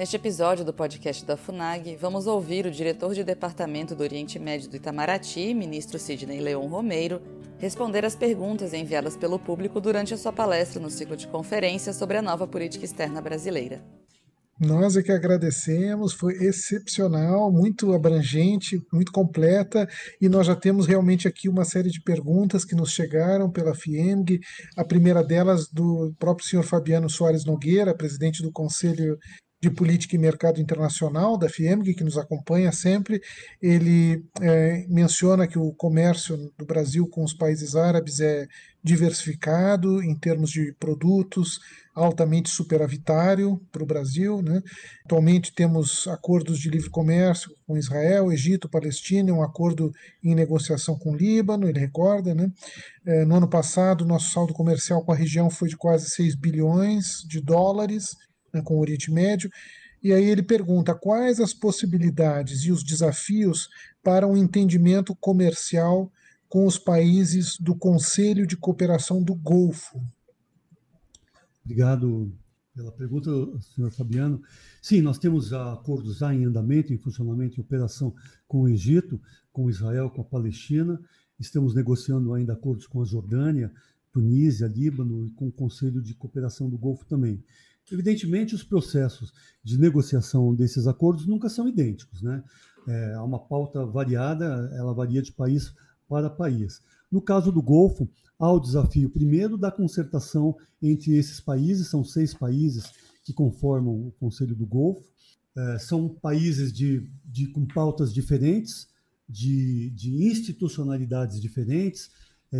Neste episódio do podcast da FUNAG, vamos ouvir o diretor de Departamento do Oriente Médio do Itamaraty, ministro Sidney Leon Romeiro, responder às perguntas enviadas pelo público durante a sua palestra no ciclo de conferências sobre a nova política externa brasileira. Nós é que agradecemos, foi excepcional, muito abrangente, muito completa, e nós já temos realmente aqui uma série de perguntas que nos chegaram pela FIEMG, a primeira delas do próprio senhor Fabiano Soares Nogueira, presidente do Conselho de Política e Mercado Internacional, da FIEMG, que nos acompanha sempre, ele é, menciona que o comércio do Brasil com os países árabes é diversificado em termos de produtos, altamente superavitário para o Brasil. Né? Atualmente temos acordos de livre comércio com Israel, Egito, Palestina, um acordo em negociação com o Líbano, ele recorda. Né? É, no ano passado, nosso saldo comercial com a região foi de quase 6 bilhões de dólares, né, com o Oriente Médio. E aí ele pergunta quais as possibilidades e os desafios para um entendimento comercial com os países do Conselho de Cooperação do Golfo. Obrigado pela pergunta, senhor Fabiano. Sim, nós temos acordos já em andamento, em funcionamento, em operação com o Egito, com Israel, com a Palestina. Estamos negociando ainda acordos com a Jordânia, Tunísia, Líbano e com o Conselho de Cooperação do Golfo também. Evidentemente, os processos de negociação desses acordos nunca são idênticos, né? É, há uma pauta variada, ela varia de país para país. No caso do Golfo, há o desafio, primeiro, da concertação entre esses países, são seis países que conformam o Conselho do Golfo, é, são países de, de, com pautas diferentes, de, de institucionalidades diferentes,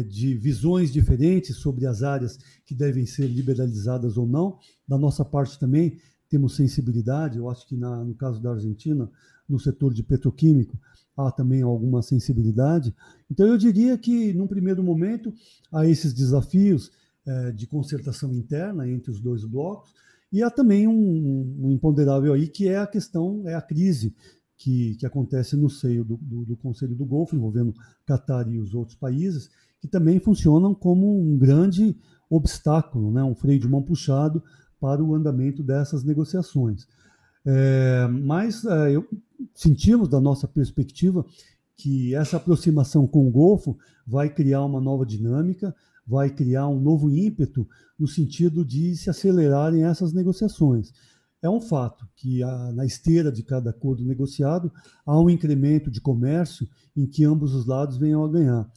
de visões diferentes sobre as áreas que devem ser liberalizadas ou não. Da nossa parte também temos sensibilidade, eu acho que na, no caso da Argentina, no setor de petroquímico, há também alguma sensibilidade. Então, eu diria que, num primeiro momento, há esses desafios é, de concertação interna entre os dois blocos, e há também um, um, imponderável aí, que é a questão, é a crise que, que acontece no seio do, do, do Conselho do Golfo, envolvendo Catar e os outros países, que também funcionam como um grande obstáculo, né, um freio de mão puxado para o andamento dessas negociações. É, mas é, eu, sentimos, da nossa perspectiva, que essa aproximação com o Golfo vai criar uma nova dinâmica, vai criar um novo ímpeto no sentido de se acelerarem essas negociações. É um fato que na esteira de cada acordo negociado há um incremento de comércio em que ambos os lados venham a ganhar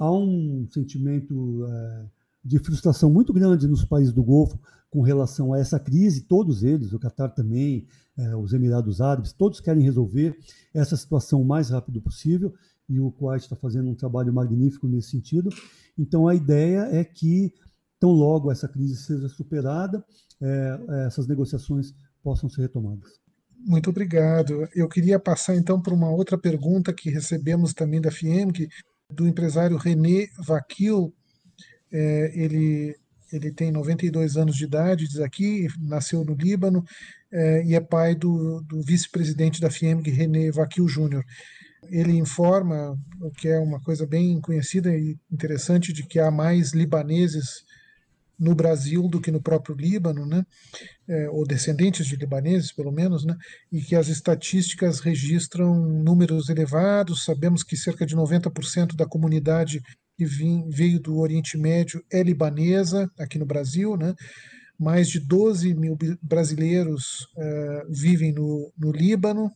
há um sentimento é, de frustração muito grande nos países do Golfo com relação a essa crise, todos eles, o Catar também, é, os Emirados Árabes, todos querem resolver essa situação o mais rápido possível e o Kuwait está fazendo um trabalho magnífico nesse sentido. Então a ideia é que, tão logo essa crise seja superada, é, essas negociações possam ser retomadas. Muito obrigado. Eu queria passar então para uma outra pergunta que recebemos também da FIEM, que do empresário René Vaquil. É, ele, ele tem 92 anos de idade, diz aqui, nasceu no Líbano é, e é pai do, do vice-presidente da FIEMG, René Vaquil Júnior. Ele informa, o que é uma coisa bem conhecida e interessante, de que há mais libaneses no Brasil do que no próprio Líbano, né? É, ou descendentes de libaneses, pelo menos, né? e que as estatísticas registram números elevados. Sabemos que cerca de 90% da comunidade que veio do Oriente Médio é libanesa aqui no Brasil, né? mais de 12 mil brasileiros uh, vivem no, no Líbano,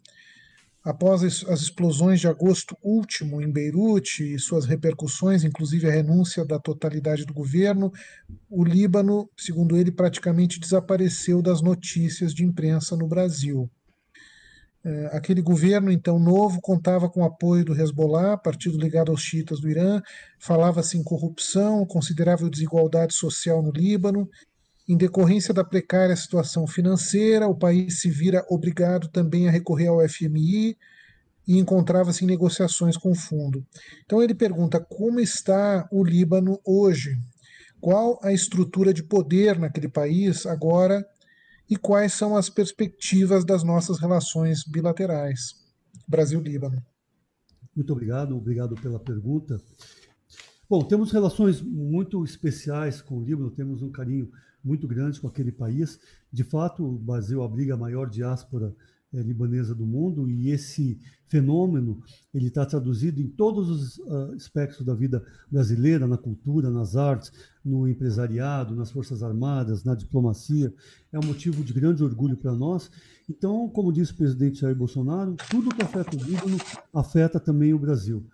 Após as explosões de agosto último em Beirute e suas repercussões, inclusive a renúncia da totalidade do governo, o Líbano, segundo ele, praticamente desapareceu das notícias de imprensa no Brasil. É, aquele governo, então novo, contava com o apoio do Hezbollah, partido ligado aos xiitas do Irã, falava-se em corrupção, considerável desigualdade social no Líbano em decorrência da precária situação financeira, o país se vira obrigado também a recorrer ao FMI e encontrava-se em negociações com o fundo. Então ele pergunta como está o Líbano hoje, qual a estrutura de poder naquele país agora e quais são as perspectivas das nossas relações bilaterais Brasil-Líbano. Muito obrigado, obrigado pela pergunta. Bom, temos relações muito especiais com o Líbano, temos um carinho muito grandes com aquele país. De fato, o Brasil abriga a maior diáspora é, libanesa do mundo e esse fenômeno ele está traduzido em todos os uh, aspectos da vida brasileira, na cultura, nas artes, no empresariado, nas forças armadas, na diplomacia. É um motivo de grande orgulho para nós. Então, como disse o presidente Jair Bolsonaro, tudo que afeta o Líbano afeta também o Brasil.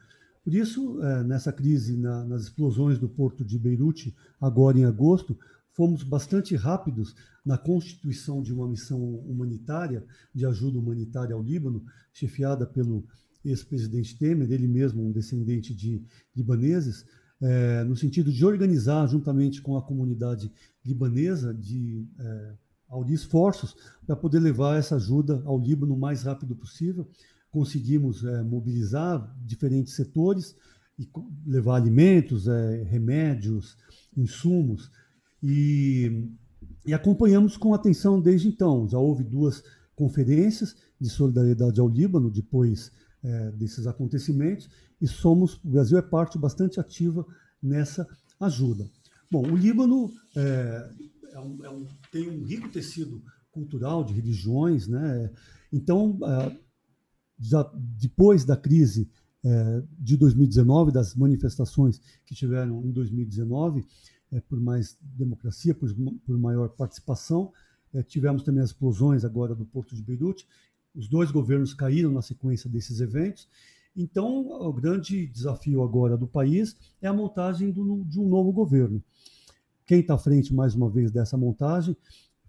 Por isso, é, nessa crise, na, nas explosões do porto de Beirute, agora em agosto, fomos bastante rápidos na constituição de uma missão humanitária, de ajuda humanitária ao Líbano, chefiada pelo ex-presidente Temer, ele mesmo um descendente de libaneses, é, no sentido de organizar, juntamente com a comunidade libanesa, de é, audir esforços para poder levar essa ajuda ao Líbano o mais rápido possível. Conseguimos é, mobilizar diferentes setores e levar alimentos, remédios, insumos, e, e acompanhamos com atenção desde então. Já houve duas conferências de solidariedade ao Líbano depois é, desses acontecimentos e somos, o Brasil é parte bastante ativa nessa ajuda. Bom, o Líbano é, é um, é um, tem um rico tecido cultural de religiões, né? Então, é, já depois da crise é, de 2019, das manifestações que tiveram em 2019, é, por mais democracia, por, por maior participação. É, tivemos também as explosões agora do Porto de Beirute. Os dois governos caíram na sequência desses eventos. Então, o grande desafio agora do país é a montagem do, de um novo governo. Quem está à frente, mais uma vez, dessa montagem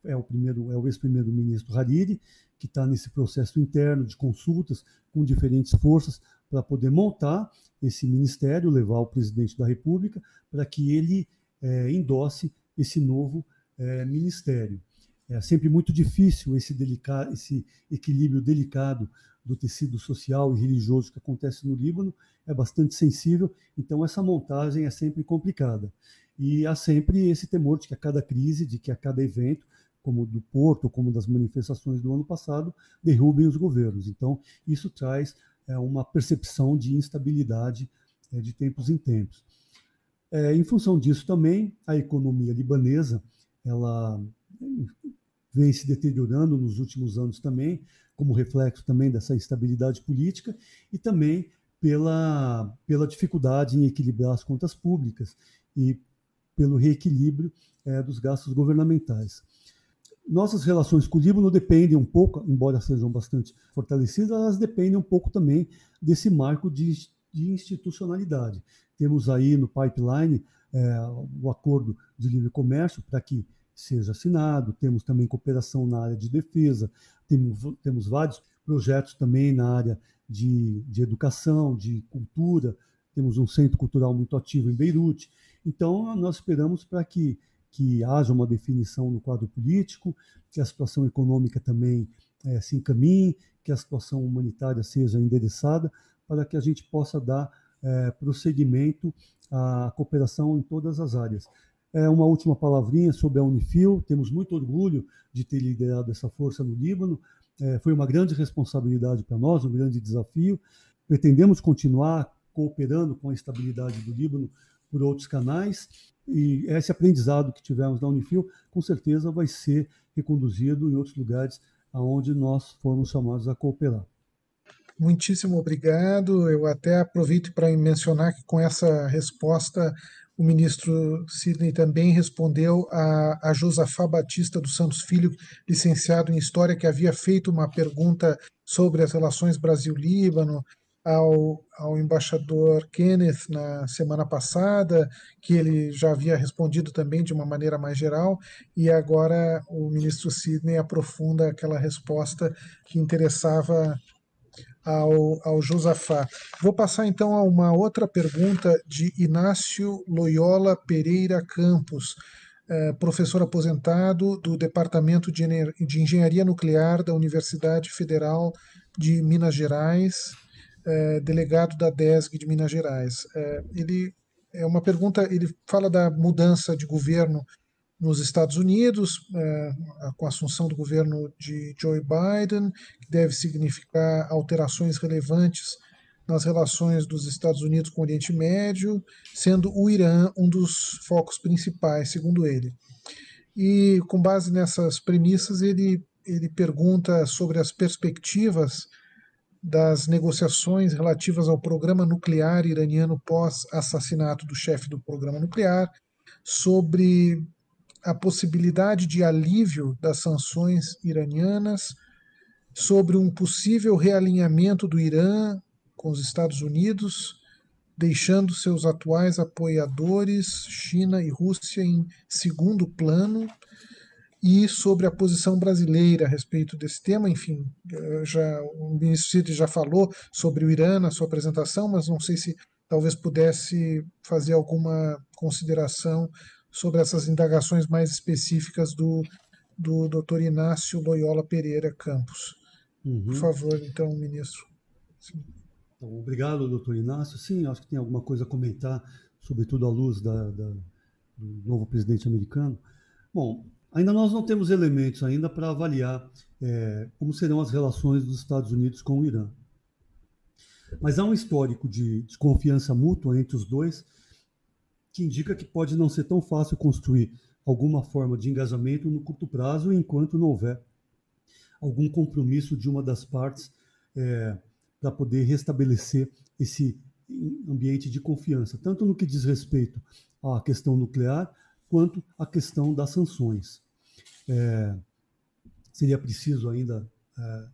é o primeiro, é o ex-primeiro-ministro Hariri, que está nesse processo interno de consultas com diferentes forças para poder montar esse ministério, levar o presidente da República para que ele é, endosse esse novo é, ministério. É sempre muito difícil esse, delicado, esse equilíbrio delicado do tecido social e religioso que acontece no Líbano, é bastante sensível, então essa montagem é sempre complicada. E há sempre esse temor de que a cada crise, de que a cada evento, como do Porto, como das manifestações do ano passado, derrubem os governos. Então, isso traz é, uma percepção de instabilidade é, de tempos em tempos. É, em função disso também, a economia libanesa ela vem se deteriorando nos últimos anos também, como reflexo também dessa instabilidade política e também pela, pela dificuldade em equilibrar as contas públicas e pelo reequilíbrio é, dos gastos governamentais. Nossas relações com o Líbano dependem um pouco, embora sejam bastante fortalecidas, elas dependem um pouco também desse marco de, de institucionalidade. Temos aí no pipeline é, o acordo de livre comércio para que seja assinado, temos também cooperação na área de defesa, temos, temos vários projetos também na área de, de educação, de cultura, temos um centro cultural muito ativo em Beirute. Então, nós esperamos para que, que haja uma definição no quadro político, que a situação econômica também é, se encaminhe, que a situação humanitária seja endereçada, para que a gente possa dar é, prosseguimento à cooperação em todas as áreas. É uma última palavrinha sobre a Unifil. Temos muito orgulho de ter liderado essa força no Líbano. É, foi uma grande responsabilidade para nós, um grande desafio. Pretendemos continuar cooperando com a estabilidade do Líbano por outros canais. E esse aprendizado que tivemos na Unifil, com certeza, vai ser reconduzido em outros lugares aonde nós formos chamados a cooperar. Muitíssimo obrigado. Eu até aproveito para mencionar que com essa resposta o ministro Sidney também respondeu a, a Josafá Batista dos Santos Filho, licenciado em História, que havia feito uma pergunta sobre as relações Brasil-Líbano ao, ao embaixador Kenneth na semana passada, que ele já havia respondido também de uma maneira mais geral, e agora o ministro Sidney aprofunda aquela resposta que interessava ao, ao Josafá. Vou passar então a uma outra pergunta de Inácio Loyola Pereira Campos, eh, professor aposentado do Departamento de, de Engenharia Nuclear da Universidade Federal de Minas Gerais, eh, delegado da DESG de Minas Gerais. Eh, ele é uma pergunta, ele fala da mudança de governo nos Estados Unidos, é, com a assunção do governo de Joe Biden, que deve significar alterações relevantes nas relações dos Estados Unidos com o Oriente Médio, sendo o Irã um dos focos principais, segundo ele. e com base nessas premissas ele, ele pergunta sobre as perspectivas das negociações relativas ao programa nuclear iraniano pós-assassinato do chefe do programa nuclear, sobre a possibilidade de alívio das sanções iranianas, sobre um possível realinhamento do Irã com os Estados Unidos, deixando seus atuais apoiadores, China e Rússia, em segundo plano, e sobre a posição brasileira a respeito desse tema. Enfim, já, o ministro Cid já falou sobre o Irã na sua apresentação, mas não sei se talvez pudesse fazer alguma consideração sobre essas indagações mais específicas do, do Dr. Inácio Loyola Pereira Campos. Uhum. Por favor, então, ministro. Então, obrigado, doutor Inácio. Sim, acho que tem alguma coisa a comentar, sobretudo à luz da, da, do novo presidente americano. Bom, ainda nós não temos elementos ainda para avaliar é, como serão as relações dos Estados Unidos com o Irã. Mas há um histórico de desconfiança mútua entre os dois que indica que pode não ser tão fácil construir alguma forma de engajamento no curto prazo enquanto não houver algum compromisso de uma das partes é, para poder restabelecer esse ambiente de confiança, tanto no que diz respeito à questão nuclear, quanto à questão das sanções. É, seria preciso ainda é,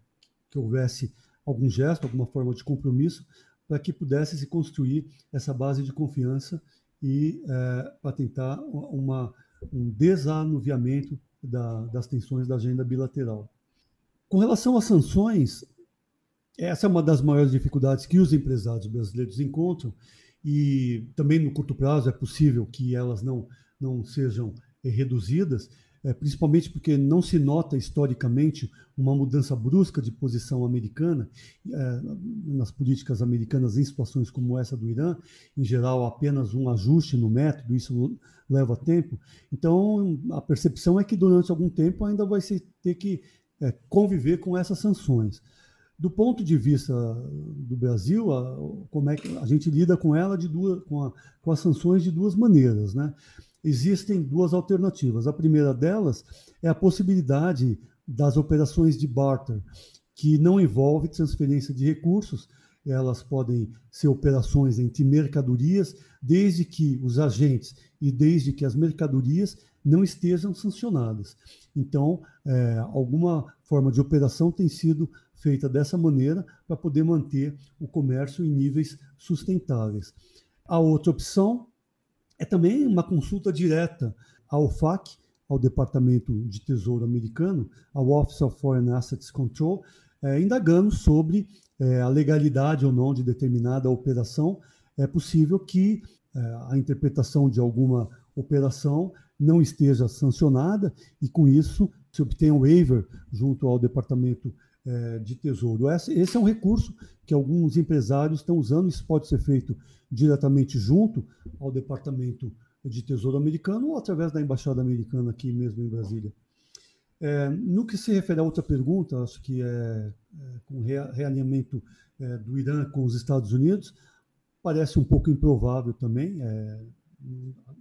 que houvesse algum gesto, alguma forma de compromisso, para que pudesse se construir essa base de confiança e é, para tentar uma, um desanuviamento da, das tensões da agenda bilateral. Com relação às sanções, essa é uma das maiores dificuldades que os empresários brasileiros encontram e também no curto prazo é possível que elas não, não sejam reduzidas, é, principalmente porque não se nota historicamente uma mudança brusca de posição americana é, nas políticas americanas em situações como essa do Irã, em geral apenas um ajuste no método, isso leva tempo. Então a percepção é que durante algum tempo ainda vai se ter que conviver com essas sanções. Do ponto de vista do Brasil, a, como é que a gente lida com ela de duas, com, a, com as sanções de duas maneiras, né? Existem duas alternativas. A primeira delas é a possibilidade das operações de barter, que não envolve transferência de recursos, elas podem ser operações entre mercadorias, desde que os agentes e desde que as mercadorias não estejam sancionadas. Então, é, alguma forma de operação tem sido feita dessa maneira para poder manter o comércio em níveis sustentáveis. A outra opção é também uma consulta direta ao FAC, ao Departamento de Tesouro americano, ao Office of Foreign Assets Control, é, indagando sobre é, a legalidade ou não de determinada operação. É possível que é, a interpretação de alguma operação não esteja sancionada e, com isso, se obtenha um waiver junto ao Departamento é, de Tesouro. Esse é um recurso que alguns empresários estão usando. Isso pode ser feito diretamente junto ao Departamento de Tesouro americano ou através da Embaixada Americana aqui mesmo em Brasília. É, no que se refere a outra pergunta, acho que é, é com realinhamento é, do Irã com os Estados Unidos, parece um pouco improvável também,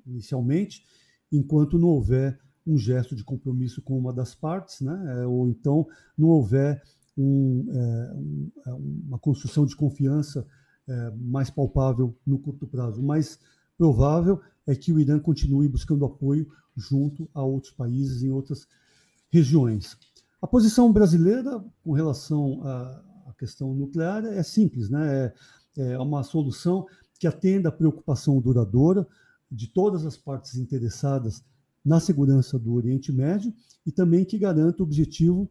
inicialmente, enquanto não houver um gesto de compromisso com uma das partes, né? É, ou então não houver um, é, um, é, uma construção de confiança é, mais palpável no curto prazo. O mais provável é que o Irã continue buscando apoio junto a outros países em outras regiões. A posição brasileira com relação à, questão nuclear é simples, né? É, é uma solução que atenda à preocupação duradoura de todas as partes interessadas na segurança do Oriente Médio e também que garanta o objetivo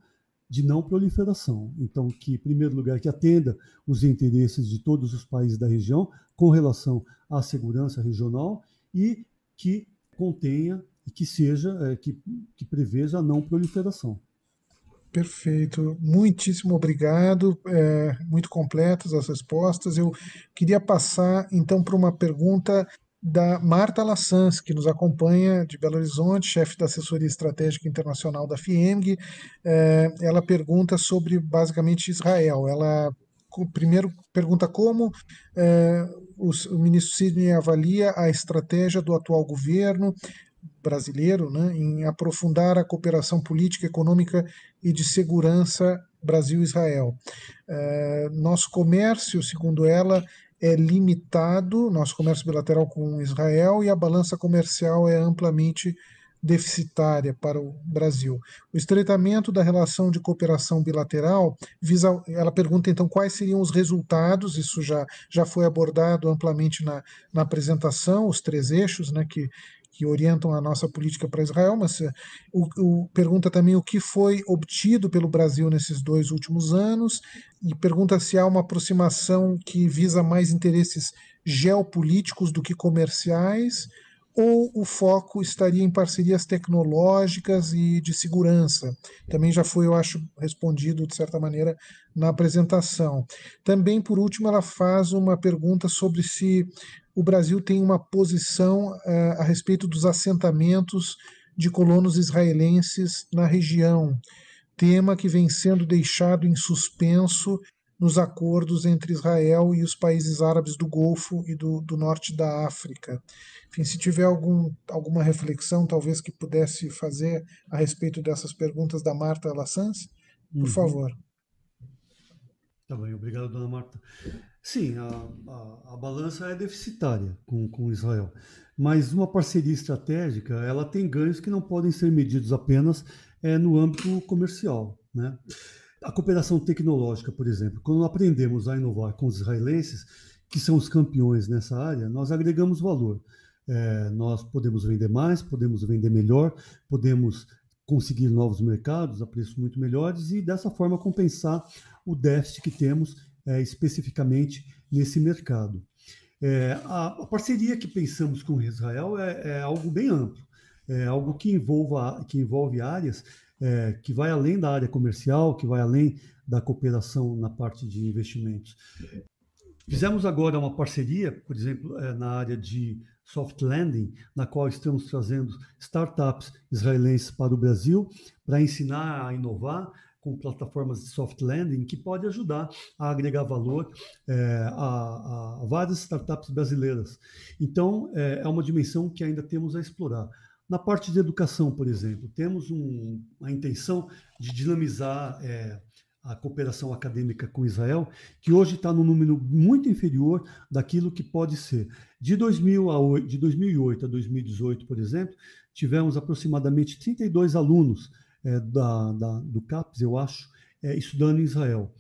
de não proliferação. Então, que, em primeiro lugar, que atenda os interesses de todos os países da região com relação à segurança regional e que contenha e que seja, é, que, que preveja a não proliferação. Perfeito, muitíssimo obrigado, é, muito completas as respostas. Eu queria passar então para uma pergunta da Marta Lassans, que nos acompanha de Belo Horizonte, chefe da assessoria estratégica internacional da FIEMG. É, ela pergunta sobre basicamente Israel. Ela primeiro pergunta como é, o, o ministro Sidney avalia a estratégia do atual governo brasileiro né, em aprofundar a cooperação política, econômica e de segurança Brasil-Israel. É, nosso comércio, segundo ela, é limitado, nosso comércio bilateral com Israel, e a balança comercial é amplamente deficitária para o Brasil. O estreitamento da relação de cooperação bilateral visa, ela pergunta então quais seriam os resultados, isso já, já foi abordado amplamente na, na apresentação, os três eixos né, que, que orientam a nossa política para Israel, mas eh, o, o, pergunta também o que foi obtido pelo Brasil nesses dois últimos anos, e pergunta se há uma aproximação que visa mais interesses geopolíticos do que comerciais, ou o foco estaria em parcerias tecnológicas e de segurança? Também já foi, eu acho, respondido de certa maneira na apresentação. Também, por último, ela faz uma pergunta sobre se o Brasil tem uma posição uh, a respeito dos assentamentos de colonos israelenses na região, tema que vem sendo deixado em suspenso nos acordos entre Israel e os países árabes do Golfo e do, do norte da África. Enfim, se tiver algum, alguma reflexão, talvez que pudesse fazer a respeito dessas perguntas da Marta Lassans, por uhum. favor. Tá bem, obrigado, dona Marta. Sim, a, a, a, balança é deficitária com, com Israel, mas uma parceria estratégica ela tem ganhos que não podem ser medidos apenas é, no âmbito comercial. Né? A cooperação tecnológica, por exemplo, quando aprendemos a inovar com os israelenses, que são os campeões nessa área, nós agregamos valor. É, nós podemos vender mais, podemos vender melhor, podemos conseguir novos mercados a preços muito melhores e dessa forma compensar o déficit que temos é, especificamente nesse mercado. É, a, a, parceria que pensamos com Israel é, é, algo bem amplo, é algo que, envolva, que envolve áreas é, que vai além da área comercial, que vai além da cooperação na parte de investimentos. Fizemos agora uma parceria, por exemplo, é, na área de soft landing, na qual estamos trazendo startups israelenses para o Brasil para ensinar a inovar, com plataformas de soft landing que pode ajudar a agregar valor é, a, a, várias startups brasileiras. Então, é, é, uma dimensão que ainda temos a explorar. Na parte de educação, por exemplo, temos um, a intenção de dinamizar é, a cooperação acadêmica com Israel, que hoje está no número muito inferior daquilo que pode ser. De, 2000 a 8, de 2008 a 2018, por exemplo, tivemos aproximadamente 32 alunos é, da, da, do CAPES, eu acho, é, estudando em Israel.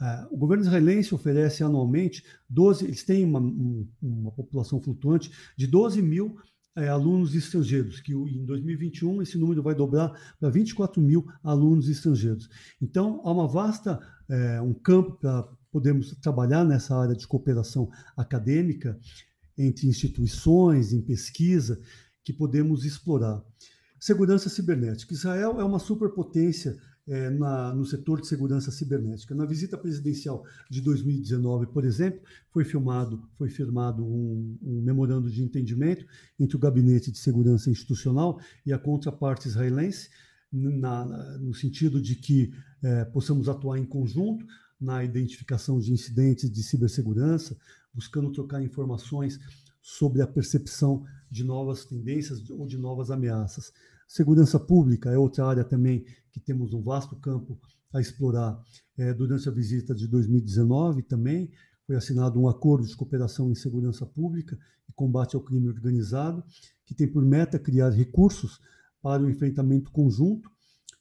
É, o governo israelense oferece anualmente 12, eles têm uma, um, uma população flutuante de 12 mil é, alunos estrangeiros, que em 2021 esse número vai dobrar para 24 mil alunos estrangeiros. Então, há uma vasta, é, um campo para podermos trabalhar nessa área de cooperação acadêmica entre instituições, em pesquisa, que podemos explorar. Segurança cibernética. Israel é uma superpotência é, na, no setor de segurança cibernética. Na visita presidencial de 2019, por exemplo, foi filmado, foi firmado um, um, memorando de entendimento entre o Gabinete de Segurança Institucional e a contraparte israelense, na, na, no sentido de que é, possamos atuar em conjunto na identificação de incidentes de cibersegurança, buscando trocar informações sobre a percepção de novas tendências ou de novas ameaças. Segurança pública é outra área também que temos um vasto campo a explorar. É, durante a visita de 2019 também foi assinado um acordo de cooperação em segurança pública e combate ao crime organizado, que tem por meta criar recursos para o enfrentamento conjunto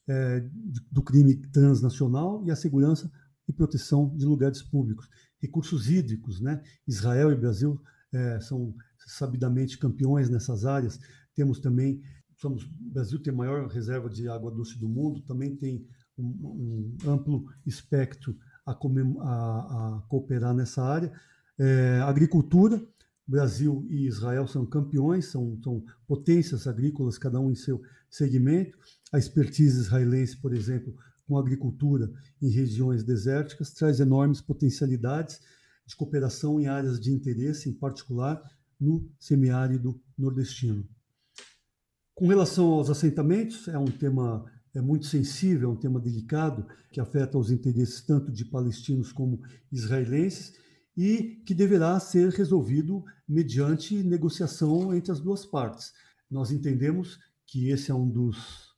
é, do crime transnacional e a segurança e proteção de lugares públicos. Recursos hídricos, né? Israel e Brasil é, são sabidamente campeões nessas áreas. Temos também somos, o Brasil tem a maior reserva de água doce do mundo, também tem um, um amplo espectro a, a, a, cooperar nessa área. É, agricultura, Brasil e Israel são campeões, são, são potências agrícolas, cada um em seu segmento. A expertise israelense, por exemplo, com agricultura em regiões desérticas, traz enormes potencialidades de cooperação em áreas de interesse, em particular no semiárido nordestino. Com relação aos assentamentos, é um tema é muito sensível, é um tema delicado que afeta os interesses tanto de palestinos como israelenses e que deverá ser resolvido mediante negociação entre as duas partes. nós entendemos que esse é um dos,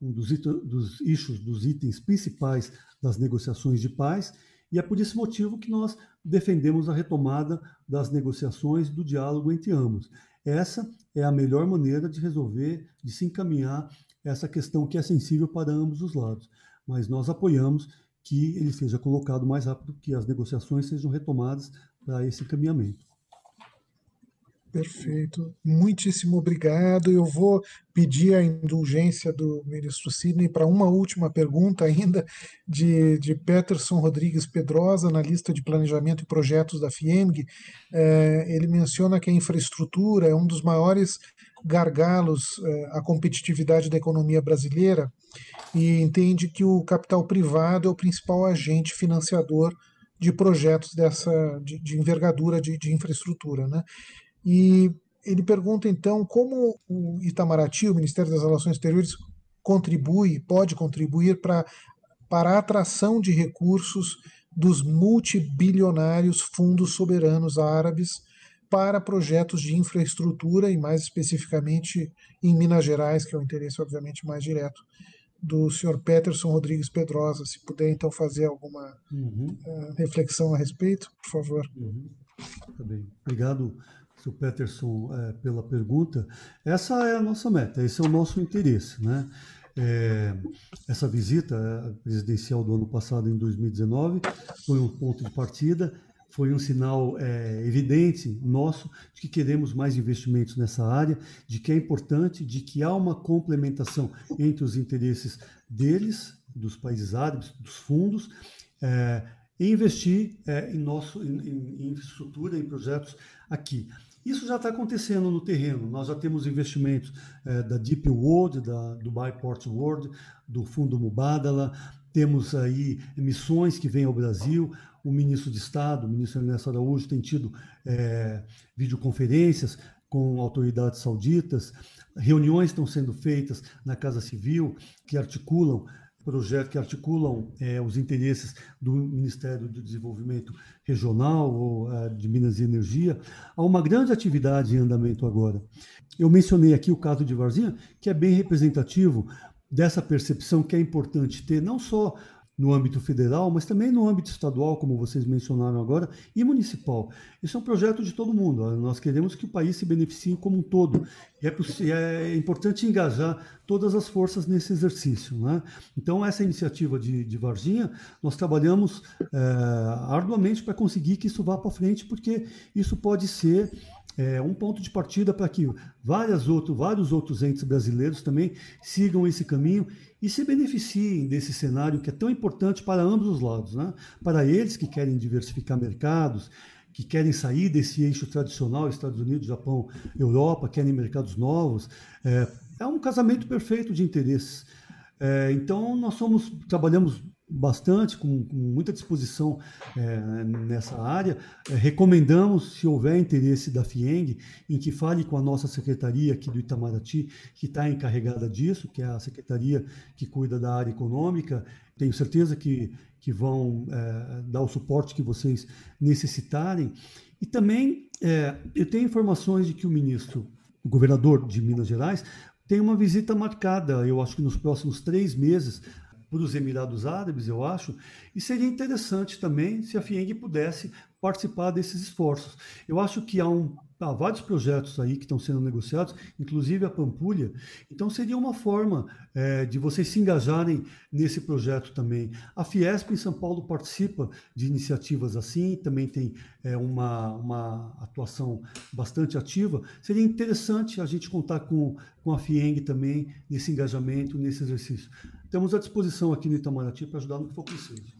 um dos, dos issues, dos itens principais das negociações de paz, e é por esse motivo que nós defendemos a retomada das negociações do diálogo entre ambos. Essa é a melhor maneira de resolver, de se encaminhar essa questão que é sensível para ambos os lados. Mas nós apoiamos que ele seja colocado mais rápido, que as negociações sejam retomadas para esse encaminhamento. Perfeito. Muitíssimo obrigado. Eu vou pedir a indulgência do ministro Sidney para uma última pergunta ainda de, de Peterson Rodrigues Pedrosa, na lista de planejamento e projetos da FIEMG. É, ele menciona que a infraestrutura é um dos maiores gargalos é, à competitividade da economia brasileira e entende que o capital privado é o principal agente financiador de projetos dessa de, de envergadura de, de infraestrutura, né? E ele pergunta então como o Itamaraty, o Ministério das Relações Exteriores, contribui, pode contribuir para, para a atração de recursos dos multibilionários fundos soberanos árabes para projetos de infraestrutura e mais especificamente em Minas Gerais, que é o interesse obviamente mais direto do senhor Peterson Rodrigues Pedrosa. Se puder então fazer alguma uhum. uh, reflexão a respeito, por favor. Uhum. Tá bem. Obrigado Peterson, é, pela pergunta. Essa é a nossa meta, esse é o nosso interesse. Né? É, essa visita é, presidencial do ano passado, em 2019, foi um ponto de partida, foi um sinal é, evidente nosso de que queremos mais investimentos nessa área, de que é importante, de que há uma complementação entre os interesses deles, dos países árabes, dos fundos, é, e investir é, em, nosso, em, em infraestrutura, em projetos aqui. Isso já está acontecendo no terreno. Nós já temos investimentos é, da Deep World, da Dubai Port World, do Fundo Mubadala, temos aí missões que vêm ao Brasil. O ministro de Estado, o ministro Ernesto Araújo, tem tido é, videoconferências com autoridades sauditas. Reuniões estão sendo feitas na Casa Civil que articulam projetos que articulam é, os interesses do Ministério do Desenvolvimento Regional ou é, de Minas e Energia, há uma grande atividade em andamento agora. Eu mencionei aqui o caso de Varzinha, que é bem representativo dessa percepção que é importante ter não só no âmbito federal, mas também no âmbito estadual, como vocês mencionaram agora, e municipal. Isso é um projeto de todo mundo. Nós queremos que o país se beneficie como um todo. E é, é importante engajar todas as forças nesse exercício. Né? Então, essa iniciativa de, de Varginha, nós trabalhamos é, arduamente para conseguir que isso vá para frente, porque isso pode ser é, um ponto de partida para que várias outro, vários outros entes brasileiros também sigam esse caminho e se beneficiem desse cenário que é tão importante para ambos os lados. Né? Para eles que querem diversificar mercados, que querem sair desse eixo tradicional, Estados Unidos, Japão, Europa, querem mercados novos. É, é um casamento perfeito de interesses. É, então, nós somos, trabalhamos bastante, com, com muita disposição é, nessa área. É, recomendamos, se houver interesse da FIENG, em que fale com a nossa secretaria aqui do Itamaraty, que está encarregada disso, que é a secretaria que cuida da área econômica. Tenho certeza que, que vão é, dar o suporte que vocês necessitarem. E também é, eu tenho informações de que o ministro, o governador de Minas Gerais, tem uma visita marcada, eu acho que nos próximos três meses, para os Emirados Árabes, eu acho, e seria interessante também se a FIENG pudesse participar desses esforços. Eu acho que há, um, há vários projetos aí que estão sendo negociados, inclusive a Pampulha, então seria uma forma é, de vocês se engajarem nesse projeto também. A Fiesp em São Paulo participa de iniciativas assim, também tem é, uma, uma atuação bastante ativa. Seria interessante a gente contar com, com a FIENG também nesse engajamento, nesse exercício. Temos à disposição aqui no Itamaraty para ajudar no que for preciso.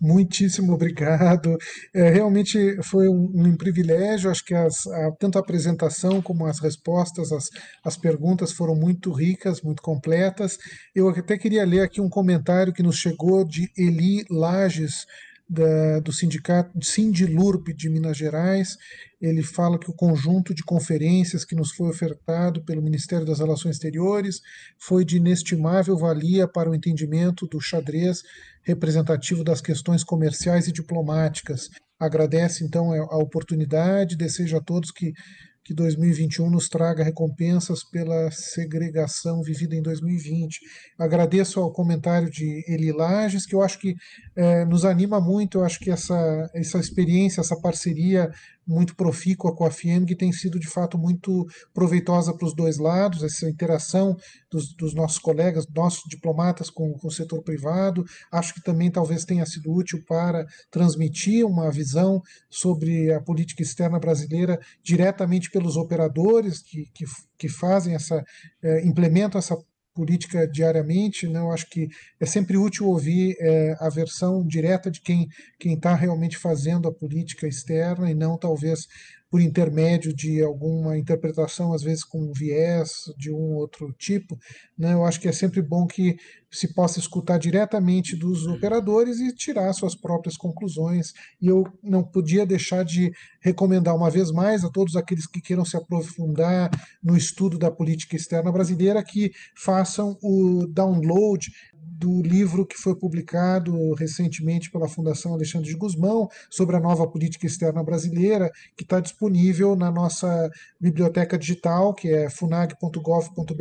Muitíssimo obrigado. É, realmente foi um, um, privilégio. Acho que as, a, tanto a apresentação como as respostas, as, as perguntas foram muito ricas, muito completas. Eu até queria ler aqui um comentário que nos chegou de Eli Lages, da, do sindicato Sindilurb de Minas Gerais. Ele fala que o conjunto de conferências que nos foi ofertado pelo Ministério das Relações Exteriores foi de inestimável valia para o entendimento do xadrez representativo das questões comerciais e diplomáticas. Agradece então a oportunidade, deseja a todos que que 2021 nos traga recompensas pela segregação vivida em 2020. Agradeço ao comentário de Eli Lages, que eu acho que é, nos anima muito, eu acho que essa, essa experiência, essa parceria muito profícua com a FIEMG tem sido de fato muito proveitosa para os dois lados, essa interação dos, dos nossos colegas, nossos diplomatas com, com, o setor privado. Acho que também talvez tenha sido útil para transmitir uma visão sobre a política externa brasileira diretamente pelos operadores que, que, que fazem essa, eh, implementam essa política diariamente, né? eu acho que é sempre útil ouvir é, a versão direta de quem está realmente fazendo a política externa e não talvez por intermédio de alguma interpretação, às vezes com viés de um outro tipo. Né? Eu acho que é sempre bom que se possa escutar diretamente dos operadores e tirar suas próprias conclusões. E eu não podia deixar de recomendar uma vez mais a todos aqueles que queiram se aprofundar no estudo da política externa brasileira que façam o download do livro que foi publicado recentemente pela Fundação Alexandre de Guzmão sobre a nova política externa brasileira, que está disponível na nossa biblioteca digital, que é funag.gov.br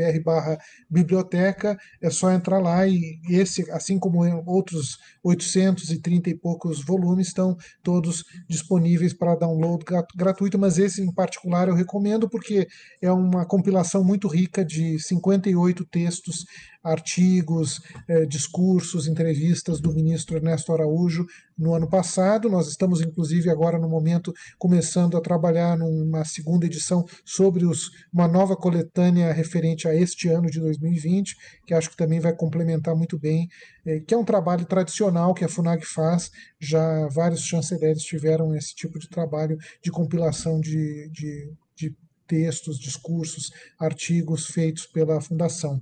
biblioteca. É só entrar lá e esse, assim como outros 830 e poucos volumes, estão todos disponíveis para download gratuito, mas esse em particular eu recomendo porque é uma compilação muito rica de 58 textos artigos, eh, discursos, entrevistas do ministro Ernesto Araújo no ano passado. Nós estamos, inclusive, agora no momento, começando a trabalhar numa segunda edição sobre os, uma nova coletânea referente a este ano de 2020, que acho que também vai complementar muito bem, eh, que é um trabalho tradicional que a FUNAG faz. Já vários chanceleres tiveram esse tipo de trabalho de compilação de, de, de textos, discursos, artigos feitos pela Fundação.